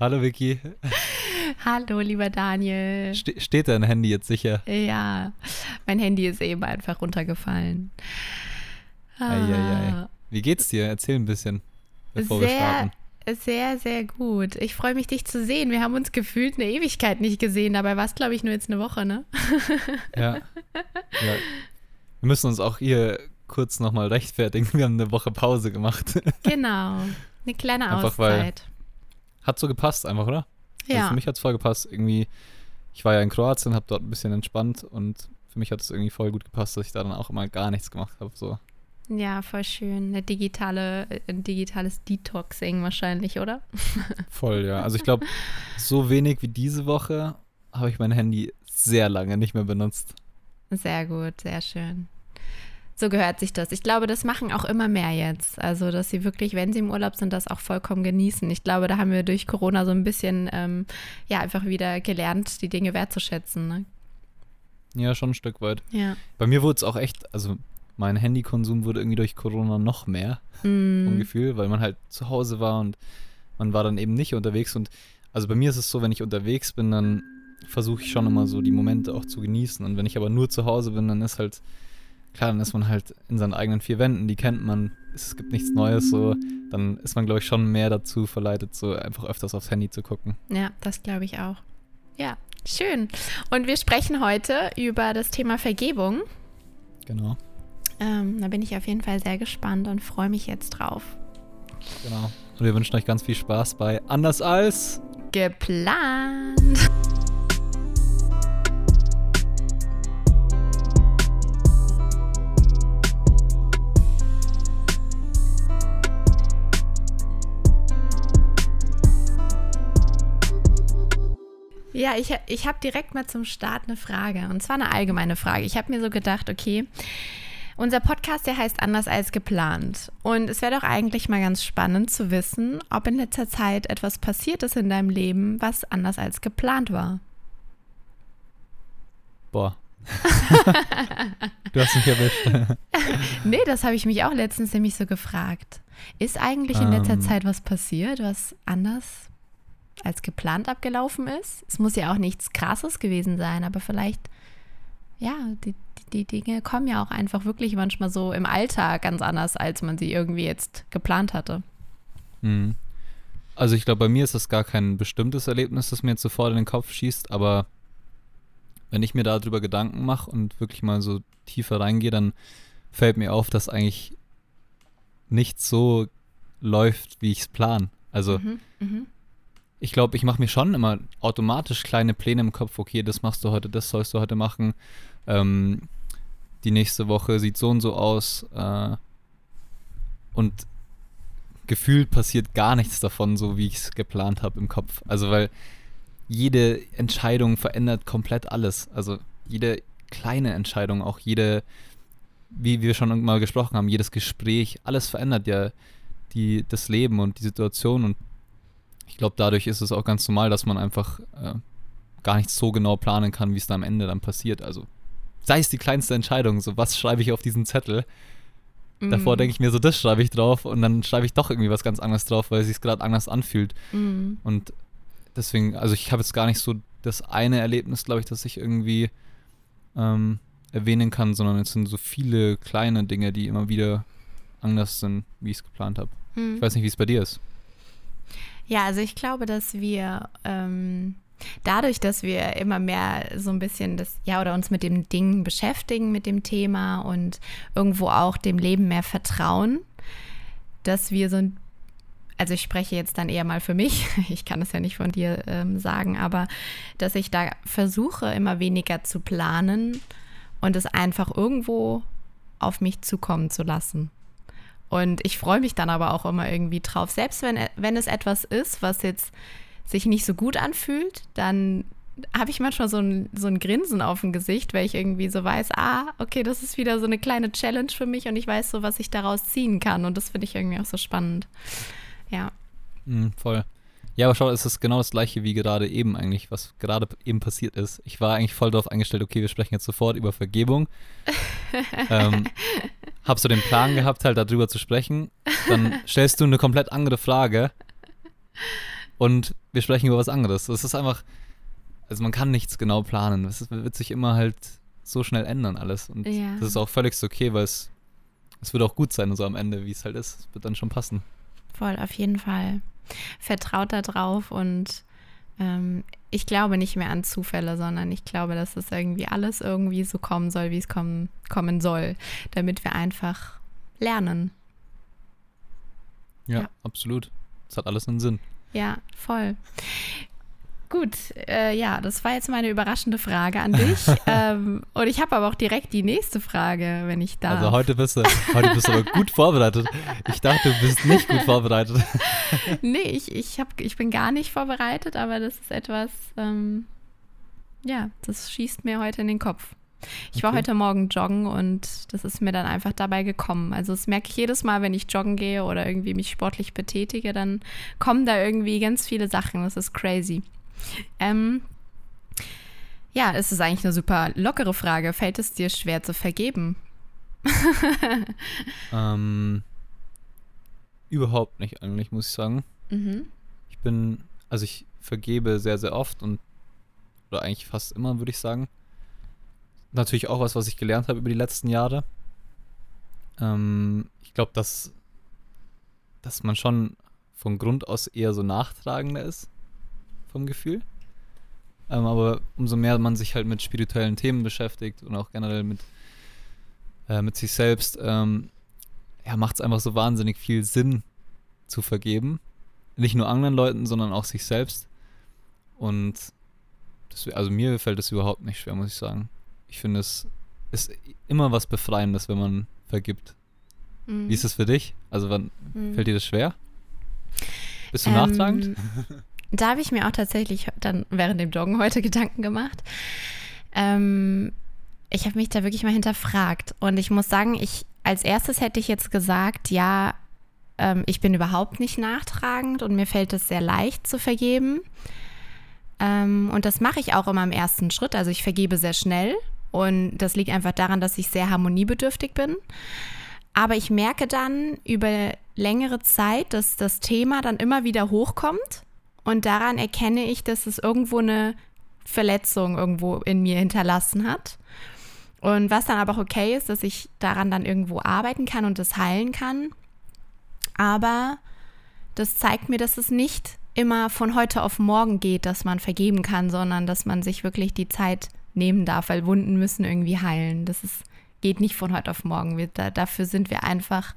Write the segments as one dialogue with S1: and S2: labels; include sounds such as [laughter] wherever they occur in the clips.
S1: Hallo Vicky.
S2: Hallo, lieber Daniel.
S1: Ste steht dein Handy jetzt sicher?
S2: Ja, mein Handy ist eben einfach runtergefallen.
S1: Ah. Wie geht's dir? Erzähl ein bisschen, bevor
S2: sehr,
S1: wir starten.
S2: Sehr, sehr gut. Ich freue mich, dich zu sehen. Wir haben uns gefühlt eine Ewigkeit nicht gesehen. Dabei war es, glaube ich, nur jetzt eine Woche, ne? [laughs]
S1: Ja. ja. Wir müssen uns auch hier kurz nochmal rechtfertigen. Wir haben eine Woche Pause gemacht.
S2: Genau. Eine kleine
S1: Einfach weil-
S2: Auszeit.
S1: Hat so gepasst einfach, oder? Also
S2: Ja.
S1: für mich hat es voll gepasst. Irgendwie, ich war ja in Kroatien, habe dort ein bisschen entspannt und für mich hat es irgendwie voll gut gepasst, dass ich da dann auch immer gar nichts gemacht habe. So.
S2: Ja, voll schön. Eine digitale, ein digitales Detoxing wahrscheinlich, oder? [laughs]
S1: Voll, ja. Also ich glaube, so wenig wie diese Woche habe ich mein Handy sehr lange nicht mehr benutzt.
S2: Sehr gut, sehr schön. So gehört sich das. Ich glaube, das machen auch immer mehr jetzt. Also, dass sie wirklich, wenn sie im Urlaub sind, das auch vollkommen genießen. Ich glaube, da haben wir durch Corona so ein bisschen, ähm, ja, einfach wieder gelernt, die Dinge wertzuschätzen. Ne?
S1: Ja, schon ein Stück weit.
S2: Ja.
S1: Bei mir wurde es auch echt, also mein Handykonsum wurde irgendwie durch Corona noch mehr vom
S2: Mm,
S1: Gefühl, weil man halt zu Hause war und man war dann eben nicht unterwegs. Und also bei mir ist es so, wenn ich unterwegs bin, dann versuche ich schon immer so die Momente auch zu genießen. Und wenn ich aber nur zu Hause bin, dann ist halt, klar, dann ist man halt in seinen eigenen vier Wänden, die kennt man, es gibt nichts Neues, so, dann ist man, glaube ich, schon mehr dazu verleitet, so einfach öfters aufs Handy zu gucken.
S2: ja, das glaube ich auch. Ja, schön. Und wir sprechen heute über das Thema Vergebung.
S1: Genau,
S2: Ähm, da bin ich auf jeden Fall sehr gespannt und freue mich jetzt drauf.
S1: genau. Und wir wünschen euch ganz viel Spaß bei Anders als.
S2: Geplant. Ja, ich, ich habe direkt mal zum Start eine Frage. Und zwar eine allgemeine Frage. Ich habe mir so gedacht, okay, unser Podcast, der heißt anders als geplant. Und es wäre doch eigentlich mal ganz spannend zu wissen, ob in letzter Zeit etwas passiert ist in deinem Leben, was anders als geplant war.
S1: Boah. [laughs] du hast mich erwischt. [laughs]
S2: Nee, das habe ich mich auch letztens nämlich so gefragt. Ist eigentlich in letzter
S1: Ähm.
S2: Zeit was passiert, was anders als geplant abgelaufen ist? Es muss ja auch nichts Krasses gewesen sein, aber vielleicht, ja, die, die, die Dinge kommen ja auch einfach wirklich manchmal so im Alltag ganz anders, als man sie irgendwie jetzt geplant hatte.
S1: Mhm. Also ich glaube, bei mir ist das gar kein bestimmtes Erlebnis, das mir jetzt sofort in den Kopf schießt, aber wenn ich mir darüber Gedanken mache und wirklich mal so tiefer reingehe, dann fällt mir auf, dass eigentlich nichts so läuft, wie ich es plan. Also
S2: Mhm, mhm.
S1: Ich glaube, ich mache mir schon immer automatisch kleine Pläne im Kopf, okay, das machst du heute, das sollst du heute machen. Ähm, die nächste Woche sieht so und so aus. Äh, und gefühlt passiert gar nichts davon, so wie ich es geplant habe im Kopf. Also weil jede Entscheidung verändert komplett alles. Also jede kleine Entscheidung, auch jede, wie wir schon mal gesprochen haben, jedes Gespräch, alles verändert ja die, das Leben und die Situation und ich glaube, dadurch ist es auch ganz normal, dass man einfach äh, gar nicht so genau planen kann, wie es da am Ende dann passiert. Also sei es die kleinste Entscheidung, so was schreibe ich auf diesen Zettel. Davor
S2: Mhm.
S1: denke ich mir so, das schreibe ich drauf und dann schreibe ich doch irgendwie was ganz anderes drauf, weil es sich gerade anders anfühlt.
S2: Mhm.
S1: Und deswegen, also ich habe jetzt gar nicht so das eine Erlebnis, glaube ich, das ich irgendwie ähm, erwähnen kann, sondern es sind so viele kleine Dinge, die immer wieder anders sind, wie ich es geplant habe.
S2: Mhm.
S1: Ich weiß nicht, wie es bei dir ist.
S2: Ja, also ich glaube, dass wir ähm, dadurch, dass wir immer mehr so ein bisschen das, ja, oder uns mit dem Ding beschäftigen, mit dem Thema und irgendwo auch dem Leben mehr vertrauen, dass wir so ein, also ich spreche jetzt dann eher mal für mich, [laughs] ich kann es ja nicht von dir ähm, sagen, aber dass ich da versuche, immer weniger zu planen und es einfach irgendwo auf mich zukommen zu lassen. Und ich freue mich dann aber auch immer irgendwie drauf. Selbst wenn, wenn es etwas ist, was jetzt sich nicht so gut anfühlt, dann habe ich manchmal so ein, so ein Grinsen auf dem Gesicht, weil ich irgendwie so weiß, ah, okay, das ist wieder so eine kleine Challenge für mich und ich weiß so, was ich daraus ziehen kann. Und das finde ich irgendwie auch so spannend. Ja.
S1: Mhm, voll. Ja, aber schau, es ist genau das gleiche wie gerade eben eigentlich, was gerade eben passiert ist. Ich war eigentlich voll darauf eingestellt, okay, wir sprechen jetzt sofort über Vergebung. [laughs] ähm, hab so den Plan gehabt, halt darüber zu sprechen. Dann stellst du eine komplett andere Frage. und wir sprechen über was anderes. Es ist einfach, also man kann nichts genau planen. Es wird sich immer halt so schnell ändern alles. Und
S2: Ja.
S1: das ist auch völlig okay, weil es, es wird auch gut sein, so am Ende, wie es halt ist. Es wird dann schon passen.
S2: Voll, auf jeden Fall. Vertraut da drauf und ähm, ich glaube nicht mehr an Zufälle, sondern ich glaube, dass es irgendwie alles irgendwie so kommen soll, wie es kommen, kommen soll, damit wir einfach lernen.
S1: Ja,
S2: Ja.
S1: absolut. Es hat alles einen Sinn.
S2: Ja, voll. Gut, äh, ja, das war jetzt meine überraschende Frage an dich. [laughs] ähm, und ich habe aber auch direkt die nächste Frage, wenn ich darf.
S1: Also heute bist du, heute bist du aber gut vorbereitet. Ich dachte, du bist nicht gut vorbereitet. [laughs]
S2: Nee, ich, ich, hab, ich bin gar nicht vorbereitet, aber das ist etwas, ähm, ja, das schießt mir heute in den Kopf. Ich war
S1: Okay.
S2: heute Morgen joggen und das ist mir dann einfach dabei gekommen. Also das merke ich jedes Mal, wenn ich joggen gehe oder irgendwie mich sportlich betätige, dann kommen da irgendwie ganz viele Sachen. Das ist crazy. Ähm, ja, es ist eigentlich eine super lockere Frage. Fällt es dir schwer zu vergeben? [laughs]
S1: Ähm, überhaupt nicht eigentlich, muss ich sagen.
S2: Mhm.
S1: Ich bin, also ich vergebe sehr, sehr oft und, oder eigentlich fast immer, würde ich sagen. Natürlich auch was, was ich gelernt habe über die letzten Jahre. Ähm, ich glaube, dass, dass man schon von Grund aus eher so nachtragender ist, vom Gefühl. Ähm, aber umso mehr man sich halt mit spirituellen Themen beschäftigt und auch generell mit, äh, mit sich selbst, ähm, ja, macht es einfach so wahnsinnig viel Sinn zu vergeben. Nicht nur anderen Leuten, sondern auch sich selbst. Und das, also mir fällt es überhaupt nicht schwer, muss ich sagen. Ich finde, es ist immer was Befreiendes, wenn man vergibt.
S2: Mhm.
S1: Wie ist es für dich? Also wann
S2: Mhm.
S1: fällt dir das schwer? Bist du
S2: Ähm,
S1: nachtragend? [laughs]
S2: Da habe ich mir auch tatsächlich dann während dem Joggen heute [laughs] Gedanken gemacht. Ähm, ich habe mich da wirklich mal hinterfragt. Und ich muss sagen, ich als erstes hätte ich jetzt gesagt, ja, ähm, ich bin überhaupt nicht nachtragend und mir fällt es sehr leicht zu vergeben. Ähm, und das mache ich auch immer im ersten Schritt. Also ich vergebe sehr schnell. Und das liegt einfach daran, dass ich sehr harmoniebedürftig bin. Aber ich merke dann über längere Zeit, dass das Thema dann immer wieder hochkommt. Und daran erkenne ich, dass es irgendwo eine Verletzung irgendwo in mir hinterlassen hat. Und was dann aber auch okay ist, dass ich daran dann irgendwo arbeiten kann und das heilen kann. Aber das zeigt mir, dass es nicht immer von heute auf morgen geht, dass man vergeben kann, sondern dass man sich wirklich die Zeit nehmen darf, weil Wunden müssen irgendwie heilen. Das ist, geht nicht von heute auf morgen. Wir, da, dafür sind wir einfach,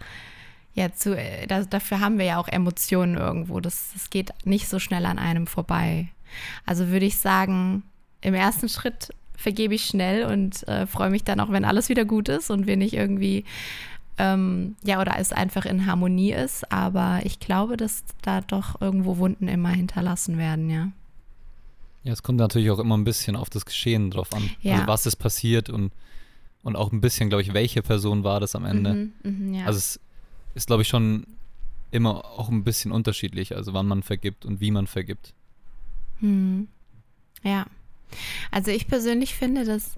S2: ja, zu, äh, da, dafür haben wir ja auch Emotionen irgendwo. Das, das geht nicht so schnell an einem vorbei. Also würde ich sagen, im ersten Schritt vergebe ich schnell und äh, freue mich dann auch, wenn alles wieder gut ist und wir nicht irgendwie, ähm, ja, oder es einfach in Harmonie ist. Aber ich glaube, dass da doch irgendwo Wunden immer hinterlassen werden, ja.
S1: Ja, es kommt natürlich auch immer ein bisschen auf das Geschehen drauf an.
S2: Ja.
S1: Also was ist passiert und, und auch ein bisschen, glaube ich, welche Person war das am Ende.
S2: Mhm, mhm, ja.
S1: Also es ist, glaube ich, schon immer auch ein bisschen unterschiedlich, also wann man vergibt und wie man vergibt.
S2: Hm. Ja. Also ich persönlich finde, dass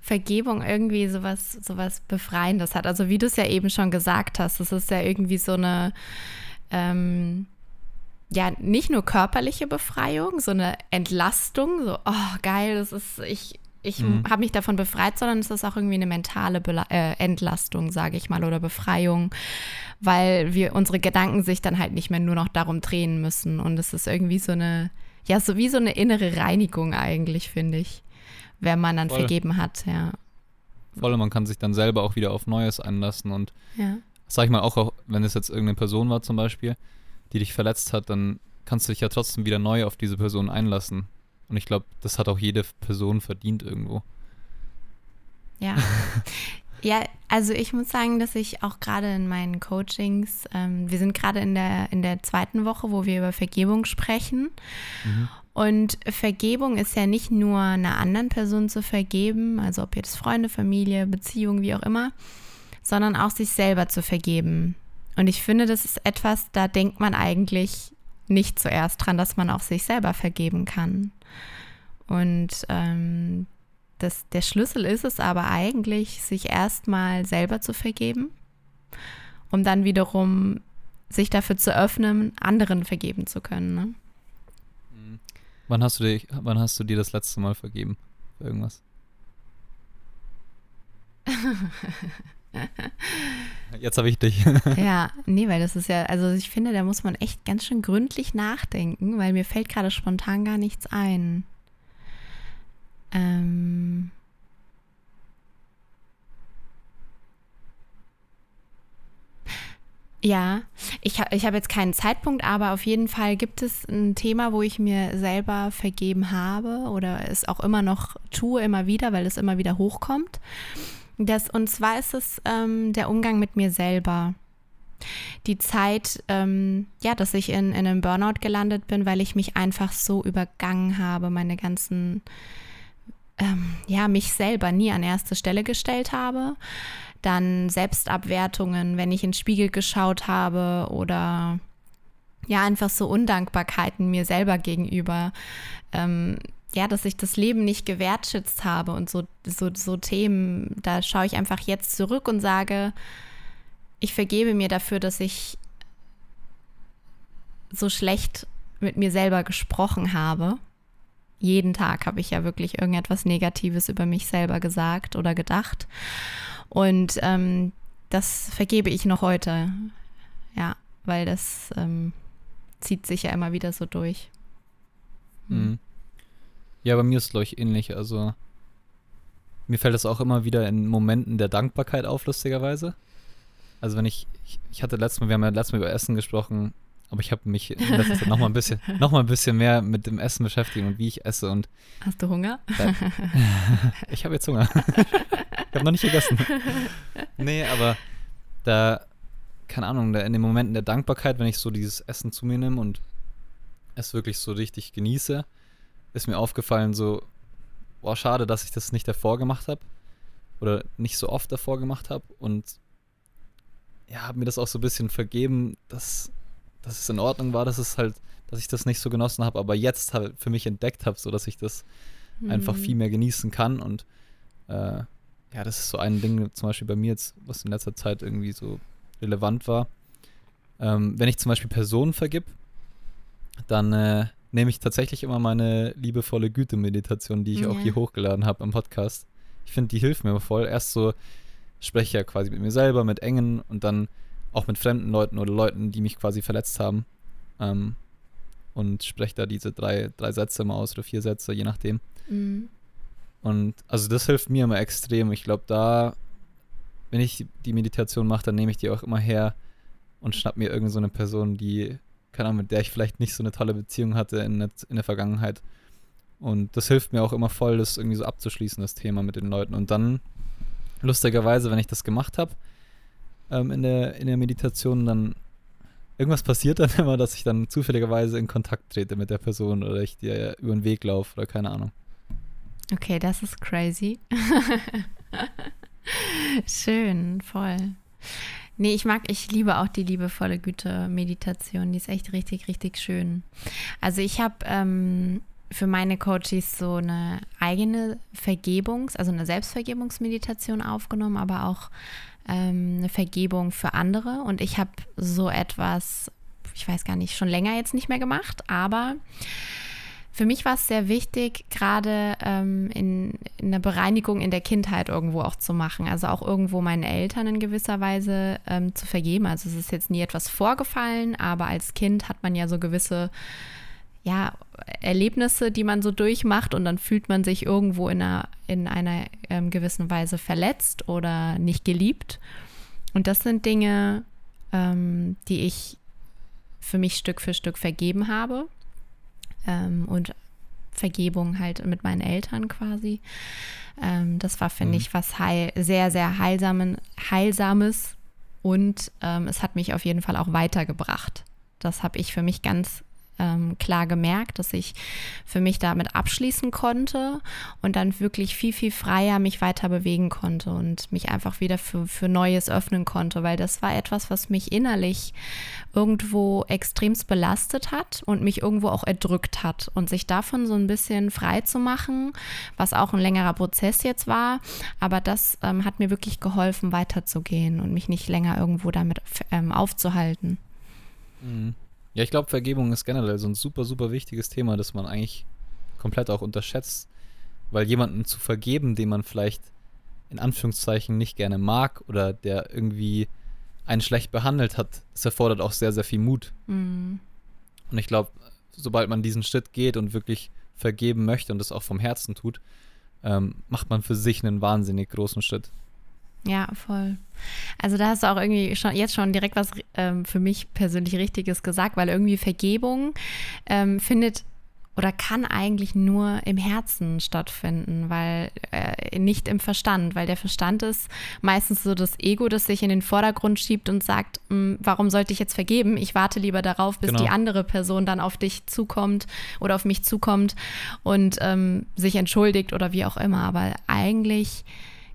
S2: Vergebung irgendwie sowas, sowas Befreiendes hat. Also wie du es ja eben schon gesagt hast, das ist ja irgendwie so eine, ähm, ja, nicht nur körperliche Befreiung, so eine Entlastung, so, oh geil, das ist, ich, ich
S1: Mhm.
S2: habe mich davon befreit, sondern es ist auch irgendwie eine mentale Bela äh, Entlastung, sage ich mal, oder Befreiung, weil wir unsere Gedanken sich dann halt nicht mehr nur noch darum drehen müssen. Und es ist irgendwie so eine, ja, so wie so eine innere Reinigung eigentlich, finde ich, wenn man dann
S1: Voll.
S2: vergeben hat, ja.
S1: Voll, man kann sich dann selber auch wieder auf Neues einlassen und
S2: Ja.
S1: sag ich mal auch, auch, wenn es jetzt irgendeine Person war zum Beispiel, die dich verletzt hat, dann kannst du dich ja trotzdem wieder neu auf diese Person einlassen. Und ich glaube, das hat auch jede Person verdient irgendwo.
S2: Ja. [laughs] ja, also ich muss sagen, dass ich auch gerade in meinen Coachings, ähm, wir sind gerade in der, in der zweiten Woche, wo wir über Vergebung sprechen. Und Vergebung ist ja nicht nur einer anderen Person zu vergeben, also ob jetzt Freunde, Familie, Beziehung, wie auch immer, sondern auch sich selber zu vergeben. Und ich finde, das ist etwas, da denkt man eigentlich nicht zuerst dran, dass man auch sich selber vergeben kann. Und ähm, das, der Schlüssel ist es aber eigentlich, sich erstmal selber zu vergeben, um dann wiederum sich dafür zu öffnen, anderen vergeben zu können. Ne?
S1: Wann hast du dir, wann hast du dir das letzte Mal vergeben? Für irgendwas? [laughs] Jetzt habe ich dich. [laughs]
S2: ja, nee, weil das ist ja, also ich finde, da muss man echt ganz schön gründlich nachdenken, weil mir fällt gerade spontan gar nichts ein. Ähm. Ja, ich, ha, ich habe jetzt keinen Zeitpunkt, aber auf jeden Fall gibt es ein Thema, wo ich mir selber vergeben habe oder es auch immer noch tue, immer wieder, weil es immer wieder hochkommt. Das, und zwar ist es ähm, der Umgang mit mir selber. Die Zeit, ähm, ja, dass ich in, in einem Burnout gelandet bin, weil ich mich einfach so übergangen habe, meine ganzen, ähm, ja, mich selber nie an erste Stelle gestellt habe dann Selbstabwertungen, wenn ich in den Spiegel geschaut habe oder ja, einfach so Undankbarkeiten mir selber gegenüber. Ähm, ja, dass ich das Leben nicht gewertschätzt habe und so, so, so Themen, da schaue ich einfach jetzt zurück und sage, ich vergebe mir dafür, dass ich so schlecht mit mir selber gesprochen habe. Jeden Tag habe ich ja wirklich irgendetwas Negatives über mich selber gesagt oder gedacht. Und ähm, das vergebe ich noch heute. Ja, weil das ähm, zieht sich ja immer wieder so durch.
S1: Hm. Mhm. Ja, bei mir ist es, glaube ich, ähnlich. Also, mir fällt es auch immer wieder in Momenten der Dankbarkeit auf, lustigerweise. Also, wenn ich, ich, ich hatte letztes Mal, wir haben ja letztes Mal über Essen gesprochen, aber ich habe mich in letzter Zeit nochmal ein bisschen, [laughs] noch mal ein bisschen mehr mit dem Essen beschäftigt und wie ich esse und.
S2: Hast du Hunger? [laughs]
S1: Ich habe jetzt Hunger. ich habe noch nicht gegessen. Nee, aber da, keine Ahnung, da in den Momenten der Dankbarkeit, wenn ich so dieses Essen zu mir nehme und es wirklich so richtig genieße, ist mir aufgefallen, so, boah, schade, dass ich das nicht davor gemacht habe. Oder nicht so oft davor gemacht habe. Und ja, habe mir das auch so ein bisschen vergeben, dass dass es in Ordnung war, dass es halt, dass ich das nicht so genossen habe, aber jetzt halt für mich entdeckt habe, so dass ich das mhm. einfach viel mehr genießen kann und äh, ja, das ist so ein Ding, zum Beispiel bei mir jetzt, was in letzter Zeit irgendwie so relevant war. Ähm, wenn ich zum Beispiel Personen vergib, dann äh, nehme ich tatsächlich immer meine liebevolle Güte-Meditation, die ich ja. auch hier hochgeladen habe im Podcast. Ich finde, die hilft mir voll. Erst so spreche ich ja quasi mit mir selber, mit Engen und dann auch mit fremden Leuten oder Leuten, die mich quasi verletzt haben. Ähm, und spreche da diese drei, drei Sätze mal aus oder vier Sätze, je nachdem. Mhm. Und also das hilft mir immer extrem. Ich glaube, da, wenn ich die Meditation mache, dann nehme ich die auch immer her und schnapp mir irgendeine so Person, die, keine Ahnung, mit der ich vielleicht nicht so eine tolle Beziehung hatte in der, in der Vergangenheit. Und das hilft mir auch immer voll, das irgendwie so abzuschließen, das Thema mit den Leuten. Und dann, lustigerweise, wenn ich das gemacht habe, ähm, in, der, in der Meditation, dann irgendwas passiert dann [laughs] immer, dass ich dann zufälligerweise in Kontakt trete mit der Person oder ich dir über den Weg laufe oder keine Ahnung.
S2: Okay, das ist crazy. [laughs] Schön, voll. Nee, ich mag, ich liebe auch die liebevolle Güte-Meditation. Die ist echt richtig, richtig schön. Also ich habe ähm, für meine Coaches so eine eigene Vergebungs-, also eine Selbstvergebungsmeditation aufgenommen, aber auch ähm, eine Vergebung für andere. Und ich habe so etwas, ich weiß gar nicht, schon länger jetzt nicht mehr gemacht, aber für mich war es sehr wichtig, gerade ähm, in, in der Bereinigung in der Kindheit irgendwo auch zu machen. Also auch irgendwo meinen Eltern in gewisser Weise ähm, zu vergeben. Also es ist jetzt nie etwas vorgefallen, aber als Kind hat man ja so gewisse ja, Erlebnisse, die man so durchmacht und dann fühlt man sich irgendwo in einer, in einer ähm, gewissen Weise verletzt oder nicht geliebt. Und das sind Dinge, ähm, die ich für mich Stück für Stück vergeben habe. Ähm, und Vergebung halt mit meinen Eltern quasi. Ähm, das war, finde mhm. ich, was heil, sehr, sehr heilsamen, heilsames und ähm, es hat mich auf jeden Fall auch weitergebracht. Das habe ich für mich ganz ähm, klar gemerkt, dass ich für mich damit abschließen konnte und dann wirklich viel, viel freier mich weiter bewegen konnte und mich einfach wieder für, für Neues öffnen konnte, weil das war etwas, was mich innerlich irgendwo extremst belastet hat und mich irgendwo auch erdrückt hat. Und sich davon so ein bisschen frei zu machen, was auch ein längerer Prozess jetzt war, aber das ähm, hat mir wirklich geholfen, weiterzugehen und mich nicht länger irgendwo damit ähm, aufzuhalten.
S1: Mhm. Ja, ich glaube, Vergebung ist generell so ein super, super wichtiges Thema, das man eigentlich komplett auch unterschätzt, weil jemanden zu vergeben, den man vielleicht in Anführungszeichen nicht gerne mag oder der irgendwie einen schlecht behandelt hat, das erfordert auch sehr, sehr viel Mut.
S2: Mhm.
S1: Und ich glaube, sobald man diesen Schritt geht und wirklich vergeben möchte und das auch vom Herzen tut, ähm, macht man für sich einen wahnsinnig großen Schritt.
S2: Ja, voll. Also da hast du auch irgendwie schon jetzt schon direkt was ähm, für mich persönlich Richtiges gesagt, weil irgendwie Vergebung ähm, findet oder kann eigentlich nur im Herzen stattfinden, weil äh, nicht im Verstand, weil der Verstand ist meistens so das Ego, das sich in den Vordergrund schiebt und sagt, hm, warum sollte ich jetzt vergeben? Ich warte lieber darauf, bis
S1: Genau.
S2: die andere Person dann auf dich zukommt oder auf mich zukommt und ähm, sich entschuldigt oder wie auch immer. Aber eigentlich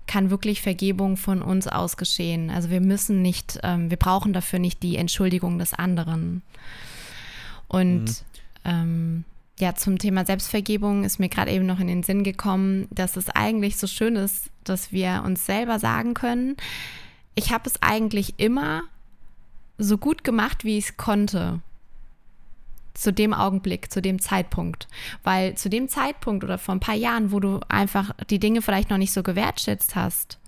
S2: kann wirklich Vergebung von uns aus geschehen. Also wir müssen nicht, ähm, wir brauchen dafür nicht die Entschuldigung des anderen. Und
S1: Mhm.
S2: ähm, ja, zum Thema Selbstvergebung ist mir gerade eben noch in den Sinn gekommen, dass es eigentlich so schön ist, dass wir uns selber sagen können, ich habe es eigentlich immer so gut gemacht, wie ich es konnte. Zu dem Augenblick, zu dem Zeitpunkt. Weil zu dem Zeitpunkt oder vor ein paar Jahren, wo du einfach die Dinge vielleicht noch nicht so gewertschätzt hast,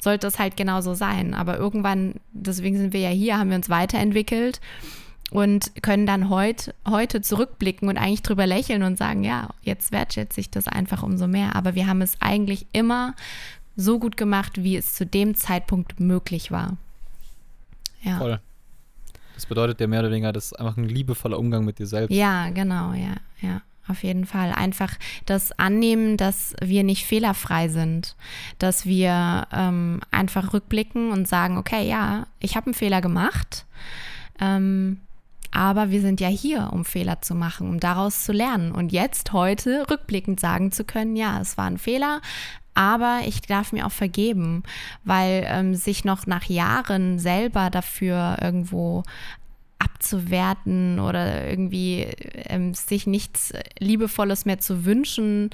S2: sollte es halt genauso sein. Aber irgendwann, deswegen sind wir ja hier, haben wir uns weiterentwickelt und können dann heut, heute zurückblicken und eigentlich drüber lächeln und sagen, ja, jetzt wertschätze ich das einfach umso mehr. Aber wir haben es eigentlich immer so gut gemacht, wie es zu dem Zeitpunkt möglich war. Ja.
S1: Voll. Das bedeutet ja mehr oder weniger, das ist einfach ein liebevoller Umgang mit dir selbst.
S2: Ja, genau, ja, ja. Auf jeden Fall. Einfach das Annehmen, dass wir nicht fehlerfrei sind. Dass wir ähm, einfach rückblicken und sagen, okay, ja, ich habe einen Fehler gemacht. Ähm, aber wir sind ja hier, um Fehler zu machen, um daraus zu lernen. Und jetzt, heute, rückblickend sagen zu können, ja, es war ein Fehler, aber ich darf mir auch vergeben, weil ähm, sich noch nach Jahren selber dafür irgendwo abzuwerten oder irgendwie ähm, sich nichts Liebevolles mehr zu wünschen,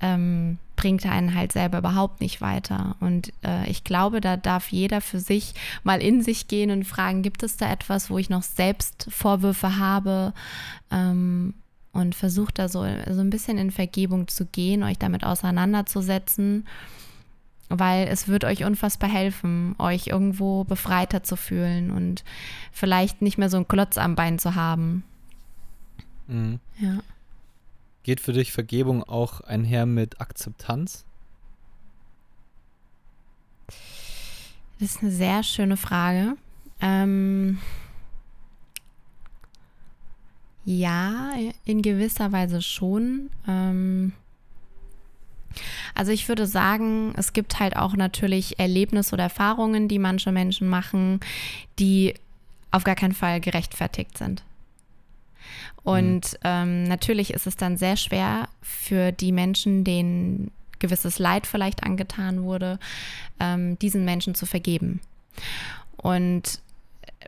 S2: ähm, bringt einen halt selber überhaupt nicht weiter. Und äh, ich glaube, da darf jeder für sich mal in sich gehen und fragen, gibt es da etwas, wo ich noch selbst Vorwürfe habe? Ähm, und versucht da so, so ein bisschen in Vergebung zu gehen, euch damit auseinanderzusetzen, weil es wird euch unfassbar helfen, euch irgendwo befreiter zu fühlen und vielleicht nicht mehr so einen Klotz am Bein zu haben.
S1: Mhm.
S2: Ja.
S1: Geht für dich Vergebung auch einher mit Akzeptanz?
S2: Das ist eine sehr schöne Frage. Ähm, ja, in gewisser Weise schon. Ähm, also ich würde sagen, es gibt halt auch natürlich Erlebnisse oder Erfahrungen, die manche Menschen machen, die auf gar keinen Fall gerechtfertigt sind. Und ähm, natürlich ist es dann sehr schwer für die Menschen, denen gewisses Leid vielleicht angetan wurde, ähm, diesen Menschen zu vergeben. Und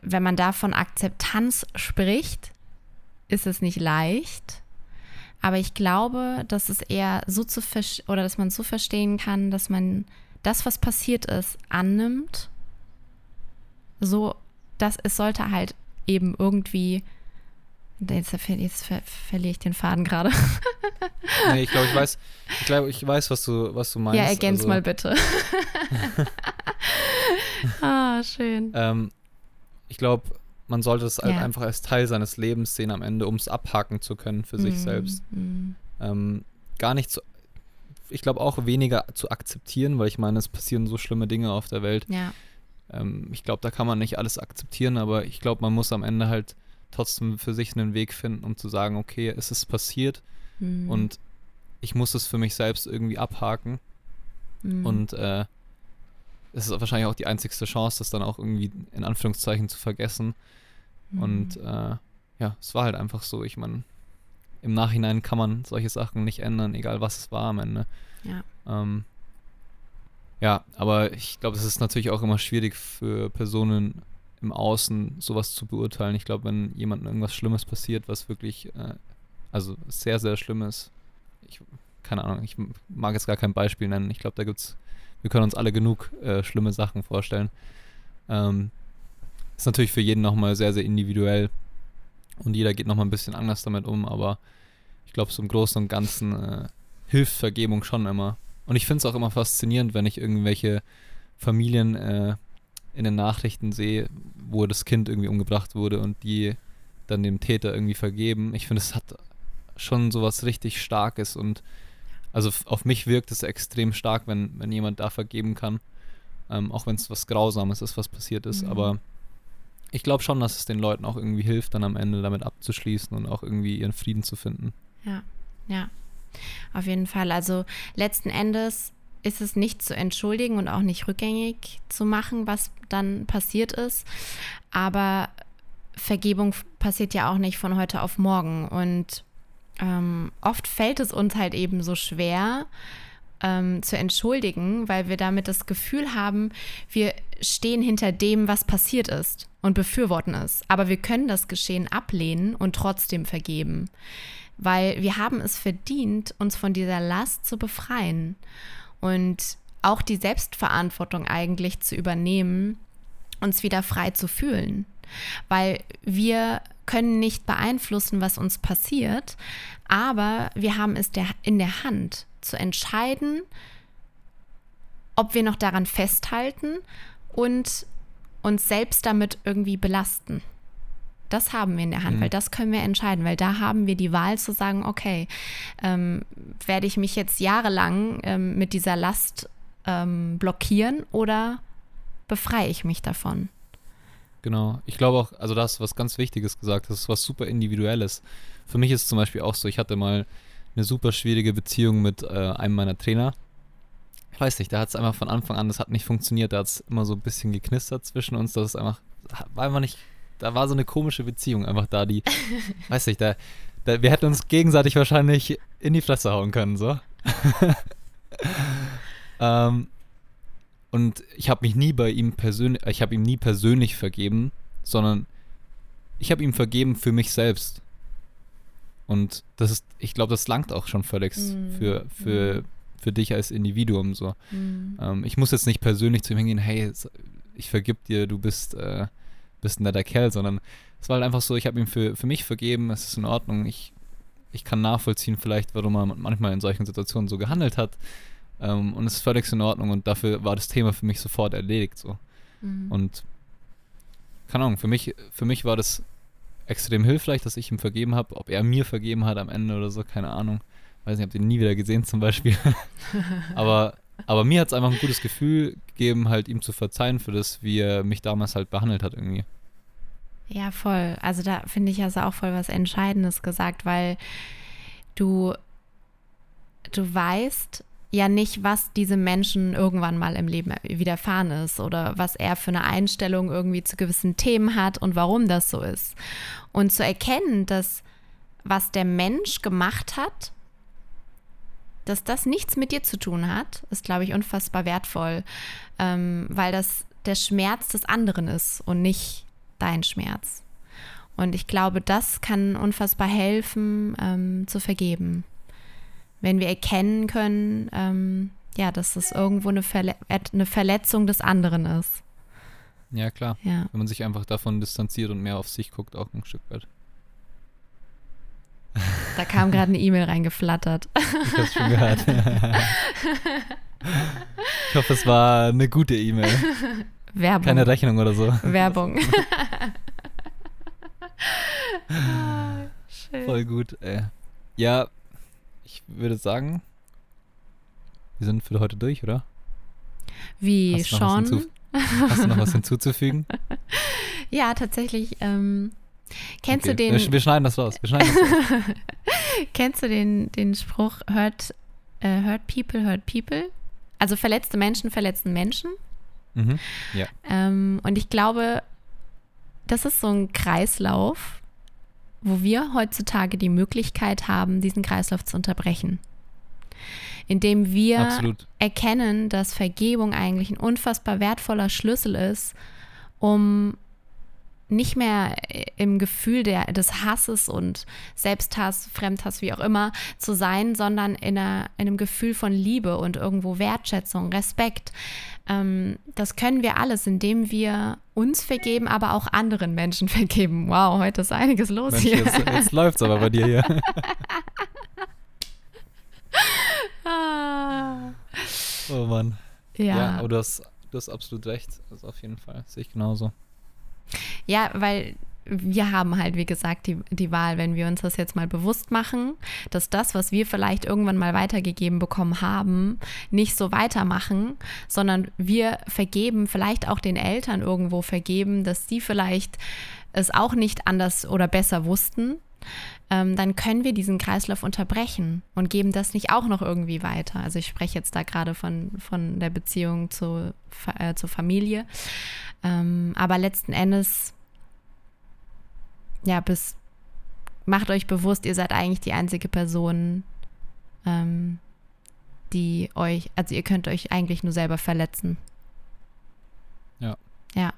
S2: wenn man da von Akzeptanz spricht, ist es nicht leicht. Aber ich glaube, dass es eher so zu oder dass man so verstehen kann, dass man das, was passiert ist, annimmt. So, dass es sollte halt eben irgendwie. Jetzt, jetzt ver verliere ich den Faden gerade. [laughs]
S1: nee, ich glaube, ich weiß, ich glaube, ich weiß, was du, was du meinst.
S2: Ja, ergänz
S1: Also,
S2: mal bitte. [laughs] [laughs] ah, schön.
S1: Ähm, ich glaube, man sollte es halt
S2: Ja.
S1: einfach als Teil seines Lebens sehen am Ende, um es abhaken zu können für sich
S2: Mm,
S1: selbst.
S2: mm.
S1: Ähm, gar nicht zu, ich glaube auch weniger zu akzeptieren, weil ich meine, es passieren so schlimme Dinge auf der Welt.
S2: Ja,
S1: Ähm, ich glaube, da kann man nicht alles akzeptieren, aber ich glaube, man muss am Ende halt trotzdem für sich einen Weg finden, um zu sagen, okay, es ist passiert
S2: mm,
S1: und ich muss es für mich selbst irgendwie abhaken.
S2: mm.
S1: Und äh, es ist wahrscheinlich auch die einzigste Chance, das dann auch irgendwie in Anführungszeichen zu vergessen.
S2: mm.
S1: Und äh, ja, es war halt einfach so. Ich meine, im Nachhinein kann man solche Sachen nicht ändern, egal was es war am Ende.
S2: Ja.
S1: Ähm, ja, aber ich glaube, es ist natürlich auch immer schwierig für Personen im Außen sowas zu beurteilen. Ich glaube, wenn jemandem irgendwas Schlimmes passiert, was wirklich, äh, also sehr, sehr schlimm ist, ich, keine Ahnung, ich mag jetzt gar kein Beispiel nennen. Ich glaube, da gibt's, wir können uns alle genug äh, schlimme Sachen vorstellen. Ähm, ist natürlich für jeden nochmal sehr, sehr individuell. Und jeder geht nochmal ein bisschen anders damit um, aber ich glaube, so im Großen und Ganzen äh, hilft Vergebung schon immer. Und ich finde es auch immer faszinierend, wenn ich irgendwelche Familien äh, in den Nachrichten sehe, wo das Kind irgendwie umgebracht wurde und die dann dem Täter irgendwie vergeben. Ich finde, es hat schon sowas richtig Starkes und also auf mich wirkt es extrem stark, wenn, wenn jemand da vergeben kann. Ähm, auch wenn es was Grausames ist, was passiert ist. Mhm. Aber ich glaube schon, dass es den Leuten auch irgendwie hilft, dann am Ende damit abzuschließen und auch irgendwie ihren Frieden zu finden.
S2: Ja, ja. Auf jeden Fall. Also letzten Endes ist es nicht zu entschuldigen und auch nicht rückgängig zu machen, was dann passiert ist. Aber Vergebung passiert ja auch nicht von heute auf morgen. Und ähm, oft fällt es uns halt eben so schwer ähm, zu entschuldigen, weil wir damit das Gefühl haben, wir stehen hinter dem, was passiert ist und befürworten es. Aber wir können das Geschehen ablehnen und trotzdem vergeben, weil wir haben es verdient, uns von dieser Last zu befreien und auch die Selbstverantwortung eigentlich zu übernehmen, uns wieder frei zu fühlen. Weil wir können nicht beeinflussen, was uns passiert, aber wir haben es der, in der Hand zu entscheiden, ob wir noch daran festhalten und uns selbst damit irgendwie belasten. Das haben wir in der Hand, mhm. weil das können wir entscheiden, weil da haben wir die Wahl zu sagen, okay, ähm, werde ich mich jetzt jahrelang ähm, mit dieser Last ähm, blockieren oder befreie ich mich davon?
S1: Genau. Ich glaube auch, also da hast du was ganz Wichtiges gesagt, das ist was super Individuelles. Für mich ist es zum Beispiel auch so, ich hatte mal eine super schwierige Beziehung mit äh, einem meiner Trainer. Ich weiß nicht, da hat es einfach von Anfang an, das hat nicht funktioniert, da hat es immer so ein bisschen geknistert zwischen uns, das ist einfach, war einfach nicht, da war so eine komische Beziehung einfach da, die, [laughs] weiß nicht, da, da, wir hätten uns gegenseitig wahrscheinlich in die Fresse hauen können, so. [laughs] ähm, und ich habe mich nie bei ihm persönlich, ich habe ihm nie persönlich vergeben, sondern ich habe ihm vergeben für mich selbst. Und das ist, ich glaube, das langt auch schon völlig mm. für, für, mm. für dich als Individuum so. Mm. Ähm, ich muss jetzt nicht persönlich zu ihm hingehen, hey, ich vergib dir, du bist, äh, bist ein netter Kerl, sondern es war halt einfach so, ich habe ihm für, für mich vergeben, es ist in Ordnung, ich, ich kann nachvollziehen vielleicht, warum er manchmal in solchen Situationen so gehandelt hat. Ähm, und es ist völlig in Ordnung und dafür war das Thema für mich sofort erledigt. So. Mhm. Und keine Ahnung, für mich, für mich war das extrem hilfreich, dass ich ihm vergeben habe. Ob er mir vergeben hat am Ende oder so, keine Ahnung. Weiß nicht, ich habe ihn nie wieder gesehen zum Beispiel. [laughs] aber, aber mir hat es einfach ein gutes Gefühl gegeben, halt ihm zu verzeihen für das, wie er mich damals halt behandelt hat irgendwie.
S2: Ja, voll. Also da finde ich, hast du auch voll was Entscheidendes gesagt, weil du, du weißt, ja nicht, was diesem Menschen irgendwann mal im Leben widerfahren ist oder was er für eine Einstellung irgendwie zu gewissen Themen hat und warum das so ist. Und zu erkennen, dass was der Mensch gemacht hat, dass das nichts mit dir zu tun hat, ist, glaube ich, unfassbar wertvoll, ähm, weil das der Schmerz des anderen ist und nicht dein Schmerz. Und ich glaube, das kann unfassbar helfen, ähm, zu vergeben wenn wir erkennen können, ähm, ja, dass es irgendwo eine, Verle eine Verletzung des anderen ist.
S1: Ja, klar. Ja. Wenn man sich einfach davon distanziert und mehr auf sich guckt, auch ein Stück weit.
S2: Da kam gerade eine E-Mail reingeflattert.
S1: Ich hab's schon gehört. Ich hoffe, es war eine gute E-Mail.
S2: Werbung.
S1: Keine Rechnung oder so.
S2: Werbung. [laughs]
S1: ah, Voll gut, ey. Ja, ich würde sagen, wir sind für heute durch, oder?
S2: Wie hast schon?
S1: Hast du noch was hinzuzufügen? [laughs]
S2: ja, tatsächlich. Ähm, kennst okay. du den.
S1: Wir, schneiden das raus. Schneiden das raus. [laughs]
S2: kennst du den, den Spruch, hurt, uh, hurt people, hurt people? Also verletzte Menschen verletzen Menschen.
S1: Mhm. Ja.
S2: Ähm, und ich glaube, das ist so ein Kreislauf, wo wir heutzutage die Möglichkeit haben, diesen Kreislauf zu unterbrechen. Indem wir Absolut. erkennen, dass Vergebung eigentlich ein unfassbar wertvoller Schlüssel ist, um nicht mehr im Gefühl der, des Hasses und Selbsthass, Fremdhass, wie auch immer, zu sein, sondern in, einer, in einem Gefühl von Liebe und irgendwo Wertschätzung, Respekt, ähm, das können wir alles, indem wir uns vergeben, aber auch anderen Menschen [laughs] vergeben. Wow, heute ist einiges los
S1: Mensch,
S2: hier.
S1: jetzt, jetzt läuft's aber bei dir hier. [laughs]
S2: Ah.
S1: Oh Mann.
S2: ja.
S1: Ja, aber du hast, du hast absolut recht. Das auf jeden Fall. Sehe ich genauso.
S2: Ja, weil wir haben halt, wie gesagt, die, die Wahl, wenn wir uns das jetzt mal bewusst machen, dass das, was wir vielleicht irgendwann mal weitergegeben bekommen haben, nicht so weitermachen, sondern wir vergeben, vielleicht auch den Eltern irgendwo vergeben, dass die vielleicht es auch nicht anders oder besser wussten, ähm, dann können wir diesen Kreislauf unterbrechen und geben das nicht auch noch irgendwie weiter. Also ich spreche jetzt da gerade von, von der Beziehung zu, äh, zur Familie. Ähm, aber letzten Endes, ja, bis macht euch bewusst, ihr seid eigentlich die einzige Person, ähm, die euch, also ihr könnt euch eigentlich nur selber verletzen.
S1: Ja.
S2: Ja.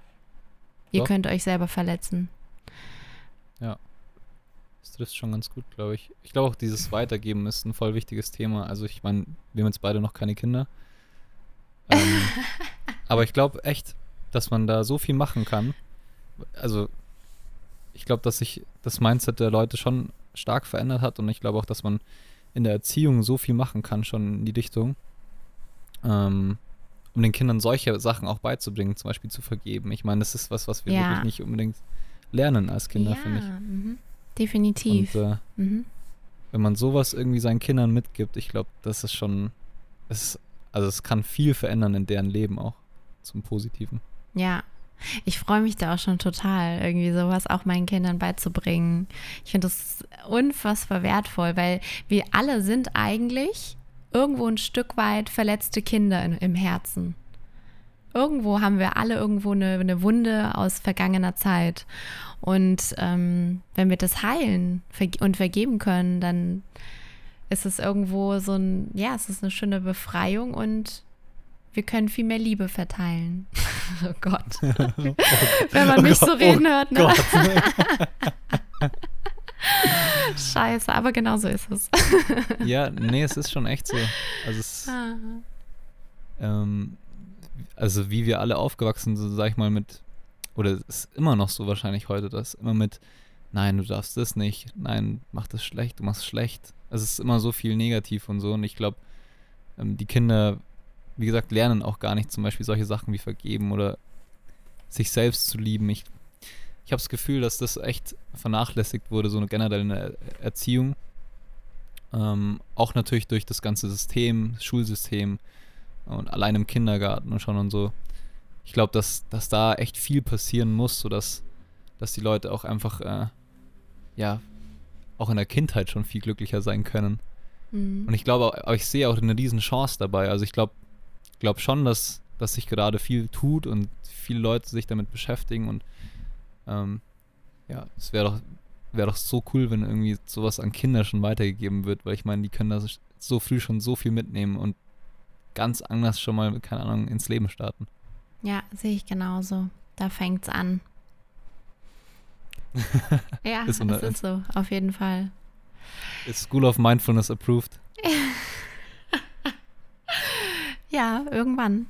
S2: Ihr
S1: Doch.
S2: könnt euch selber verletzen.
S1: Das trifft schon ganz gut, glaube ich. Ich glaube auch, dieses Weitergeben ist ein voll wichtiges Thema. Also ich meine, wir haben jetzt beide noch keine Kinder. Ähm, [laughs] aber ich glaube echt, dass man da so viel machen kann. Also ich glaube, dass sich das Mindset der Leute schon stark verändert hat und ich glaube auch, dass man in der Erziehung so viel machen kann, schon in die Richtung, ähm, um den Kindern solche Sachen auch beizubringen, zum Beispiel zu vergeben. Ich meine, das ist was, was wir
S2: Ja.
S1: wirklich nicht unbedingt lernen als Kinder,
S2: ja,
S1: finde ich.
S2: Mhm. Definitiv.
S1: Und äh,
S2: mhm.
S1: wenn man sowas irgendwie seinen Kindern mitgibt, ich glaube, das ist schon, es, also es kann viel verändern in deren Leben auch zum Positiven.
S2: Ja, ich freue mich da auch schon total, irgendwie sowas auch meinen Kindern beizubringen. Ich finde das unfassbar wertvoll, weil wir alle sind eigentlich irgendwo ein Stück weit verletzte Kinder in, im Herzen. Irgendwo haben wir alle irgendwo eine, eine Wunde aus vergangener Zeit. Und ähm, wenn wir das heilen und vergeben können, dann ist es irgendwo so ein, ja, es ist eine schöne Befreiung und wir können viel mehr Liebe verteilen. [laughs] [laughs] oh Gott. Wenn man
S1: Oh
S2: mich
S1: Gott,
S2: so reden hört, ne? [laughs] Scheiße, aber genau so ist es.
S1: ja, nee, es ist schon echt so. Also es,
S2: Ah.
S1: ähm, also wie wir alle aufgewachsen sind, sag ich mal, mit, oder es ist immer noch so wahrscheinlich heute, dass immer mit, nein, du darfst das nicht, nein, mach das schlecht, du machst schlecht. Also es ist immer so viel negativ und so und ich glaube, ähm, die Kinder, wie gesagt, lernen auch gar nicht zum Beispiel solche Sachen wie vergeben oder sich selbst zu lieben. Ich, ich habe das Gefühl, dass das echt vernachlässigt wurde, so eine generell in der Erziehung. Ähm, auch natürlich durch das ganze System, das Schulsystem und allein im Kindergarten und schon und so. Ich glaube, dass, dass da echt viel passieren muss, sodass dass die Leute auch einfach, äh, ja, auch in der Kindheit schon viel glücklicher sein können.
S2: Mhm.
S1: Und ich glaube, aber ich sehe auch eine riesen Chance dabei. Also ich glaube glaub schon, dass, dass sich gerade viel tut und viele Leute sich damit beschäftigen und ähm, ja, es wäre doch, wär doch so cool, wenn irgendwie sowas an Kinder schon weitergegeben wird, weil ich meine, die können da so früh schon so viel mitnehmen und ganz anders schon mal, keine Ahnung, ins Leben starten.
S2: Ja, sehe ich genauso. Da fängt's an. [laughs] ja,
S1: Ist
S2: es ist so, auf jeden Fall.
S1: Ist School of Mindfulness approved? [laughs]
S2: Ja, irgendwann.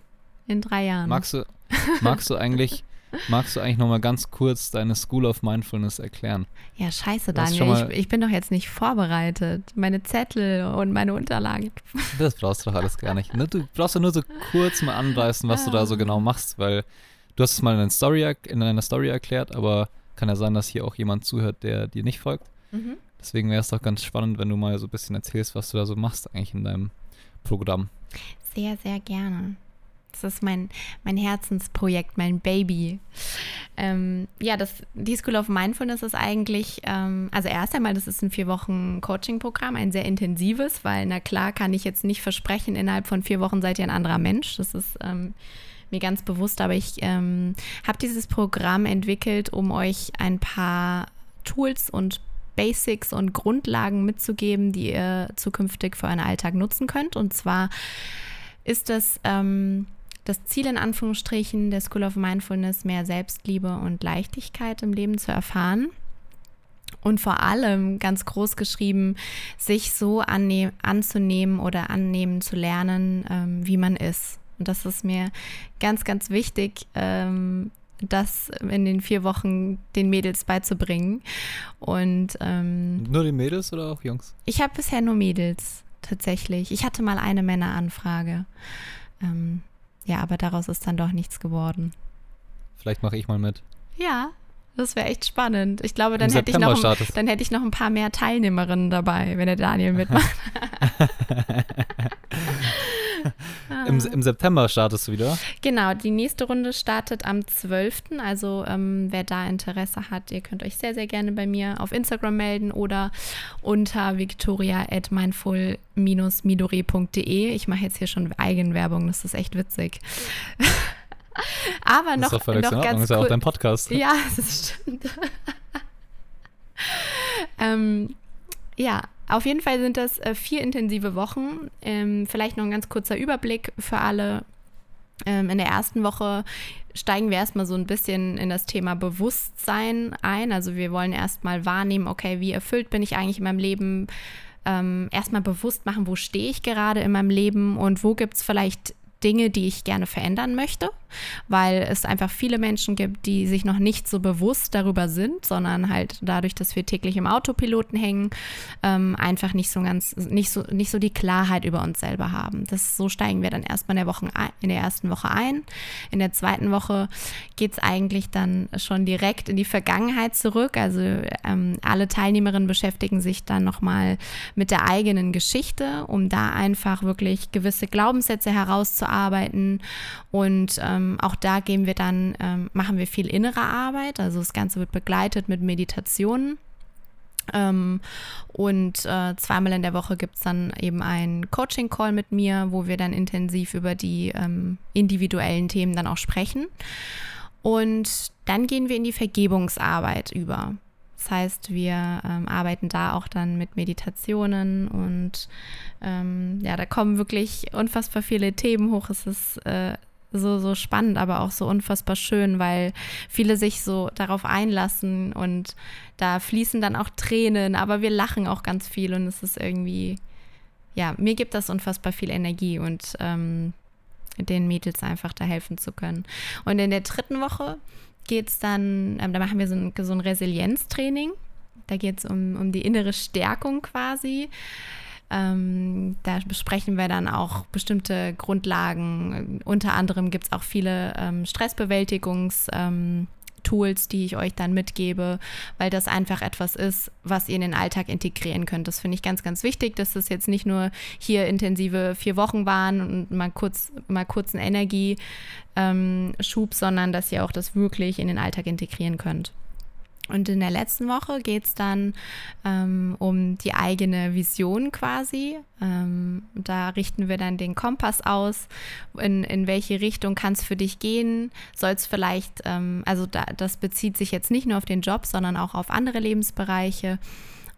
S2: In drei Jahren.
S1: Magst du, magst du eigentlich, [laughs] magst du eigentlich nochmal ganz kurz deine School of Mindfulness erklären?
S2: ja, scheiße, Daniel. Ich, ich bin doch jetzt nicht vorbereitet. Meine Zettel und meine Unterlagen. [laughs]
S1: Das brauchst du doch alles gar nicht. Ne? Du brauchst ja nur so kurz mal anreißen, was du da so genau machst, weil du hast es mal in, deiner Story, in deiner Story erklärt, aber kann ja sein, dass hier auch jemand zuhört, der dir nicht folgt.
S2: Mhm.
S1: Deswegen wäre es doch ganz spannend, wenn du mal so ein bisschen erzählst, was du da so machst eigentlich in deinem Programm.
S2: Sehr, sehr gerne. Das ist mein, mein Herzensprojekt, mein Baby. Ähm, ja, das, die School of Mindfulness ist eigentlich, ähm, also erst einmal, das ist ein vier Wochen Coaching-Programm, ein sehr intensives, weil na klar kann ich jetzt nicht versprechen, innerhalb von vier Wochen seid ihr ein anderer Mensch. Das ist ähm, mir ganz bewusst, aber ich ähm, habe dieses Programm entwickelt, um euch ein paar Tools und Basics und Grundlagen mitzugeben, die ihr zukünftig für euren Alltag nutzen könnt. Und zwar ist das ähm, das Ziel in Anführungsstrichen der School of Mindfulness, mehr Selbstliebe und Leichtigkeit im Leben zu erfahren. Und vor allem, ganz groß geschrieben, sich so anzunehmen oder annehmen zu lernen, ähm, wie man ist. Und das ist mir ganz, ganz wichtig, ähm, das in den vier Wochen den Mädels beizubringen. Und ähm,
S1: nur die Mädels oder auch Jungs?
S2: Ich habe bisher nur Mädels tatsächlich. Ich hatte mal eine Männeranfrage. Ähm, ja, aber daraus ist dann doch nichts geworden.
S1: Vielleicht mache ich mal mit.
S2: Ja, das wäre echt spannend. Ich glaube, dann hätte, ich noch, dann hätte ich noch ein paar mehr Teilnehmerinnen dabei, wenn der Daniel mitmacht. [laughs] [laughs]
S1: Im, Im, September startest du wieder?
S2: Genau, die nächste Runde startet am 12. Also ähm, wer da Interesse hat, ihr könnt euch sehr, sehr gerne bei mir auf Instagram melden oder unter victoria at mindful-midore.de. Ich mache jetzt hier schon Eigenwerbung, das ist echt witzig. [laughs] Aber noch,
S1: das ist noch ganz
S2: Das
S1: ist ja auch dein Podcast.
S2: Ja, [laughs] das stimmt. [laughs] ähm, ja, auf jeden Fall sind das äh, vier intensive Wochen. Ähm, vielleicht noch ein ganz kurzer Überblick für alle. Ähm, in der ersten Woche steigen wir erstmal so ein bisschen in das Thema Bewusstsein ein. Also wir wollen erstmal wahrnehmen, okay, wie erfüllt bin ich eigentlich in meinem Leben? Ähm, erstmal bewusst machen, wo stehe ich gerade in meinem Leben und wo gibt es vielleicht Dinge, die ich gerne verändern möchte, weil es einfach viele Menschen gibt, die sich noch nicht so bewusst darüber sind, sondern halt dadurch, dass wir täglich im Autopiloten hängen, ähm, einfach nicht so ganz, nicht so, nicht so die Klarheit über uns selber haben. Das, so steigen wir dann erstmal in der, Woche, in der ersten Woche ein. In der zweiten Woche geht es eigentlich dann schon direkt in die Vergangenheit zurück. Also ähm, alle Teilnehmerinnen beschäftigen sich dann nochmal mit der eigenen Geschichte, um da einfach wirklich gewisse Glaubenssätze herauszuarbeiten. Und ähm, auch da gehen wir dann, ähm, machen wir viel innere Arbeit. Also das Ganze wird begleitet mit Meditationen. Ähm, und äh, zweimal in der Woche gibt es dann eben einen Coaching-Call mit mir, wo wir dann intensiv über die ähm, individuellen Themen dann auch sprechen. Und dann gehen wir in die Vergebungsarbeit über. Das heißt, wir ähm, arbeiten da auch dann mit Meditationen und ähm, ja, da kommen wirklich unfassbar viele Themen hoch. Es ist äh, so, so spannend, aber auch so unfassbar schön, weil viele sich so darauf einlassen und da fließen dann auch Tränen, aber wir lachen auch ganz viel und es ist irgendwie, ja, mir gibt das unfassbar viel Energie und ähm, den Mädels einfach da helfen zu können. Und in der dritten Woche geht es dann, ähm, da machen wir so ein, so ein Resilienztraining. Da geht es um, um die innere Stärkung quasi. Ähm, da besprechen wir dann auch bestimmte Grundlagen. Unter anderem gibt es auch viele ähm, Stressbewältigungs- ähm, Tools, die ich euch dann mitgebe, weil das einfach etwas ist, was ihr in den Alltag integrieren könnt. Das finde ich ganz, ganz wichtig, dass es jetzt nicht nur hier intensive vier Wochen waren und mal kurz, mal kurz einen Energieschub, ähm, sondern dass ihr auch das wirklich in den Alltag integrieren könnt. Und in der letzten Woche geht es dann ähm, um die eigene Vision quasi. Ähm, da richten wir dann den Kompass aus, in, in welche Richtung kann es für dich gehen. Soll es vielleicht, ähm, also da, das bezieht sich jetzt nicht nur auf den Job, sondern auch auf andere Lebensbereiche.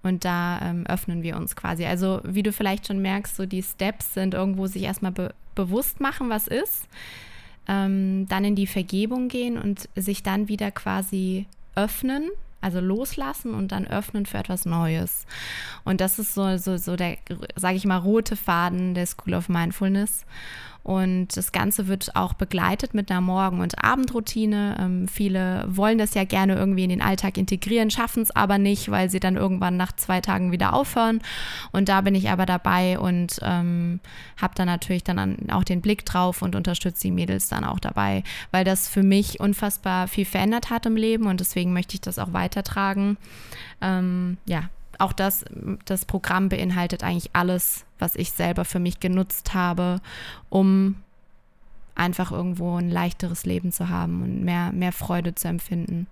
S2: Und da ähm, öffnen wir uns quasi. Also wie du vielleicht schon merkst, so die Steps sind irgendwo sich erstmal be bewusst machen, was ist. Ähm, dann in die Vergebung gehen und sich dann wieder quasi öffnen, also loslassen und dann öffnen für etwas Neues. Und das ist so, so, so der, sage ich mal, rote Faden der School of Mindfulness. Und das Ganze wird auch begleitet mit einer Morgen- und Abendroutine. Ähm, viele wollen das ja gerne irgendwie in den Alltag integrieren, schaffen es aber nicht, weil sie dann irgendwann nach zwei Tagen wieder aufhören. Und da bin ich aber dabei und ähm, habe dann natürlich dann auch den Blick drauf und unterstütze die Mädels dann auch dabei, weil das für mich unfassbar viel verändert hat im Leben und deswegen möchte ich das auch weitertragen. Ähm, ja, auch das, das Programm beinhaltet eigentlich alles, was ich selber für mich genutzt habe, um einfach irgendwo ein leichteres Leben zu haben und mehr, mehr Freude zu empfinden.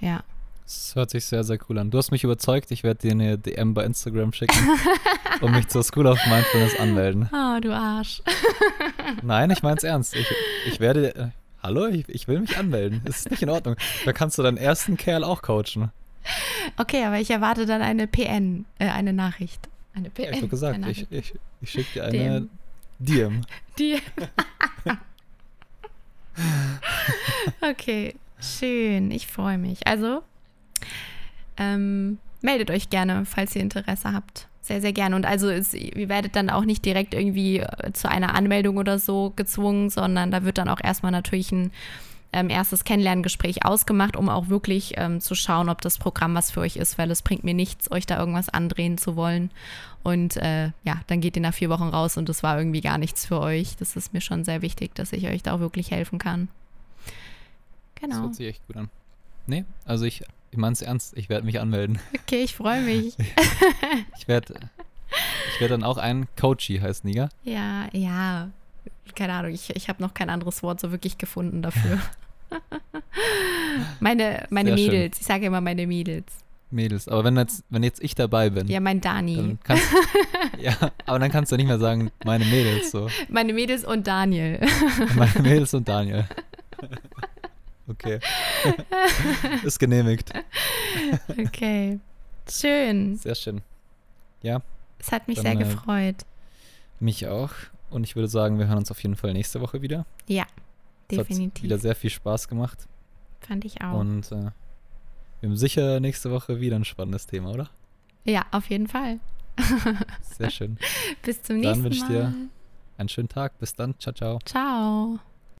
S2: Ja.
S1: Das hört sich sehr, sehr cool an. Du hast mich überzeugt, ich werde dir eine DM bei Instagram schicken [laughs] und mich zur School of Mindfulness anmelden.
S2: Oh, du Arsch. [laughs]
S1: Nein, ich meine es ernst. Ich, ich werde. Äh, hallo, ich, ich will mich anmelden. Das ist nicht in Ordnung. Da kannst du deinen ersten Kerl auch coachen.
S2: Okay, aber ich erwarte dann eine PN, äh, eine Nachricht. Eine PN.
S1: Ja, ich habe gesagt, ich, ich, ich schicke dir eine DM.
S2: DM. [laughs] [laughs] okay, schön. Ich freue mich. Also, ähm, meldet euch gerne, falls ihr Interesse habt. Sehr, sehr gerne. Und also es, ihr werdet dann auch nicht direkt irgendwie äh, zu einer Anmeldung oder so gezwungen, sondern da wird dann auch erstmal natürlich ein ähm, erstes Kennenlerngespräch ausgemacht, um auch wirklich ähm, zu schauen, ob das Programm was für euch ist, weil es bringt mir nichts, euch da irgendwas andrehen zu wollen. Und äh, ja, dann geht ihr nach vier Wochen raus und das war irgendwie gar nichts für euch. Das ist mir schon sehr wichtig, dass ich euch da auch wirklich helfen kann.
S1: Das
S2: Genau.
S1: hört sich echt gut an. Nee, also ich, ich meine es ernst, ich werde mich anmelden.
S2: Okay, ich freue mich. [laughs]
S1: Ich werde ich werd dann auch ein Coachy heißen, ja?
S2: Ja, ja. Keine Ahnung, ich, ich habe noch kein anderes Wort so wirklich gefunden dafür. [laughs] [laughs] meine meine
S1: Sehr schön.
S2: Mädels, ich sage immer meine Mädels.
S1: Mädels. Aber wenn jetzt, wenn jetzt ich dabei bin,
S2: Ja, mein Dani.
S1: kannst [laughs] Ja, aber dann kannst du nicht mehr sagen, meine Mädels so.
S2: Meine Mädels und Daniel. [laughs]
S1: Meine Mädels und Daniel. Okay. Ist genehmigt.
S2: Okay. Schön.
S1: Sehr schön.
S2: Es hat mich
S1: Dann,
S2: sehr
S1: äh,
S2: gefreut.
S1: Mich auch. Und ich würde sagen, wir hören uns auf jeden Fall nächste Woche wieder.
S2: Ja,
S1: Es hat
S2: definitiv.
S1: wieder sehr viel Spaß gemacht.
S2: Fand ich auch.
S1: Und äh, wir haben sicher nächste Woche wieder ein spannendes Thema, oder?
S2: ja, auf jeden Fall.
S1: Sehr schön. [laughs]
S2: Bis zum
S1: Dann
S2: nächsten
S1: wünsch ich
S2: Mal.
S1: dir- Einen schönen Tag. Bis dann. Ciao, ciao.
S2: Ciao.